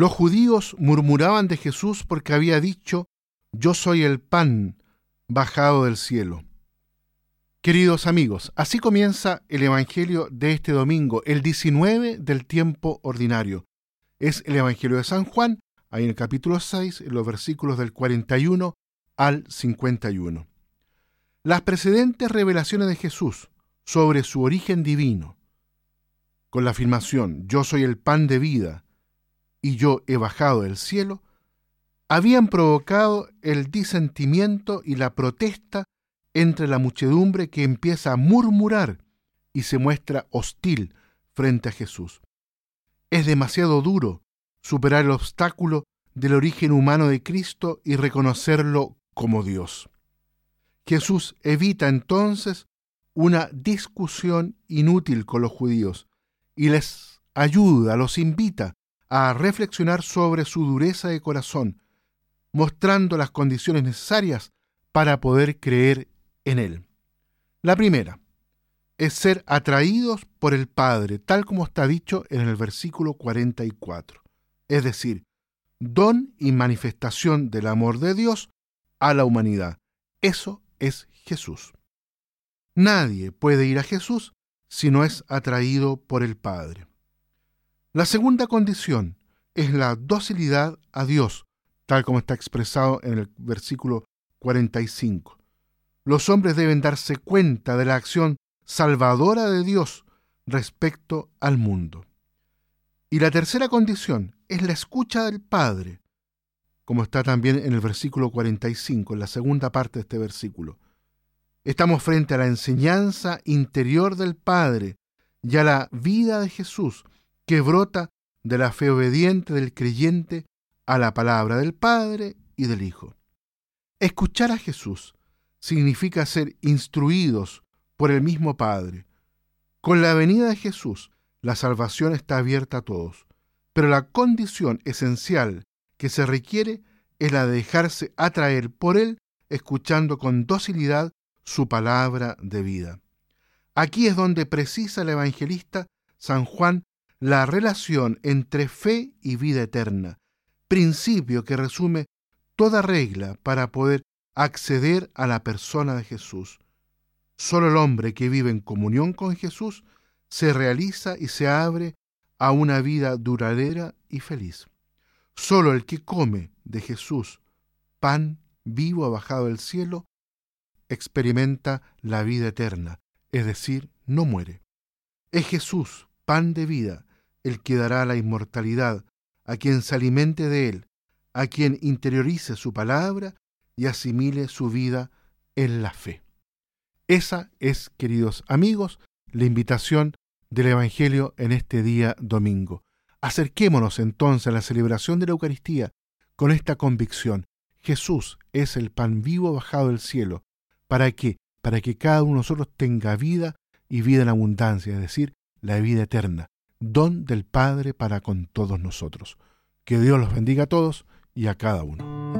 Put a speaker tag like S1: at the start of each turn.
S1: Los judíos murmuraban de Jesús porque había dicho, yo soy el pan bajado del cielo. Queridos amigos, así comienza el Evangelio de este domingo, el 19 del tiempo ordinario. Es el Evangelio de San Juan, ahí en el capítulo 6, en los versículos del 41 al 51. Las precedentes revelaciones de Jesús sobre su origen divino, con la afirmación, yo soy el pan de vida y yo he bajado del cielo, habían provocado el disentimiento y la protesta entre la muchedumbre que empieza a murmurar y se muestra hostil frente a Jesús. Es demasiado duro superar el obstáculo del origen humano de Cristo y reconocerlo como Dios. Jesús evita entonces una discusión inútil con los judíos y les ayuda, los invita a reflexionar sobre su dureza de corazón, mostrando las condiciones necesarias para poder creer en Él. La primera es ser atraídos por el Padre, tal como está dicho en el versículo 44, es decir, don y manifestación del amor de Dios a la humanidad. Eso es Jesús. Nadie puede ir a Jesús si no es atraído por el Padre. La segunda condición es la docilidad a Dios, tal como está expresado en el versículo 45. Los hombres deben darse cuenta de la acción salvadora de Dios respecto al mundo. Y la tercera condición es la escucha del Padre, como está también en el versículo 45, en la segunda parte de este versículo. Estamos frente a la enseñanza interior del Padre y a la vida de Jesús que brota de la fe obediente del creyente a la palabra del Padre y del Hijo. Escuchar a Jesús significa ser instruidos por el mismo Padre. Con la venida de Jesús, la salvación está abierta a todos, pero la condición esencial que se requiere es la de dejarse atraer por Él, escuchando con docilidad su palabra de vida. Aquí es donde precisa el evangelista San Juan la relación entre fe y vida eterna, principio que resume toda regla para poder acceder a la persona de Jesús. Solo el hombre que vive en comunión con Jesús se realiza y se abre a una vida duradera y feliz. Solo el que come de Jesús, pan vivo bajado del cielo, experimenta la vida eterna, es decir, no muere. Es Jesús, pan de vida, el que dará la inmortalidad a quien se alimente de él, a quien interiorice su palabra y asimile su vida en la fe. Esa es, queridos amigos, la invitación del Evangelio en este día domingo. Acerquémonos entonces a la celebración de la Eucaristía con esta convicción. Jesús es el pan vivo bajado del cielo. ¿Para qué? Para que cada uno de nosotros tenga vida y vida en abundancia, es decir, la vida eterna don del Padre para con todos nosotros. Que Dios los bendiga a todos y a cada uno.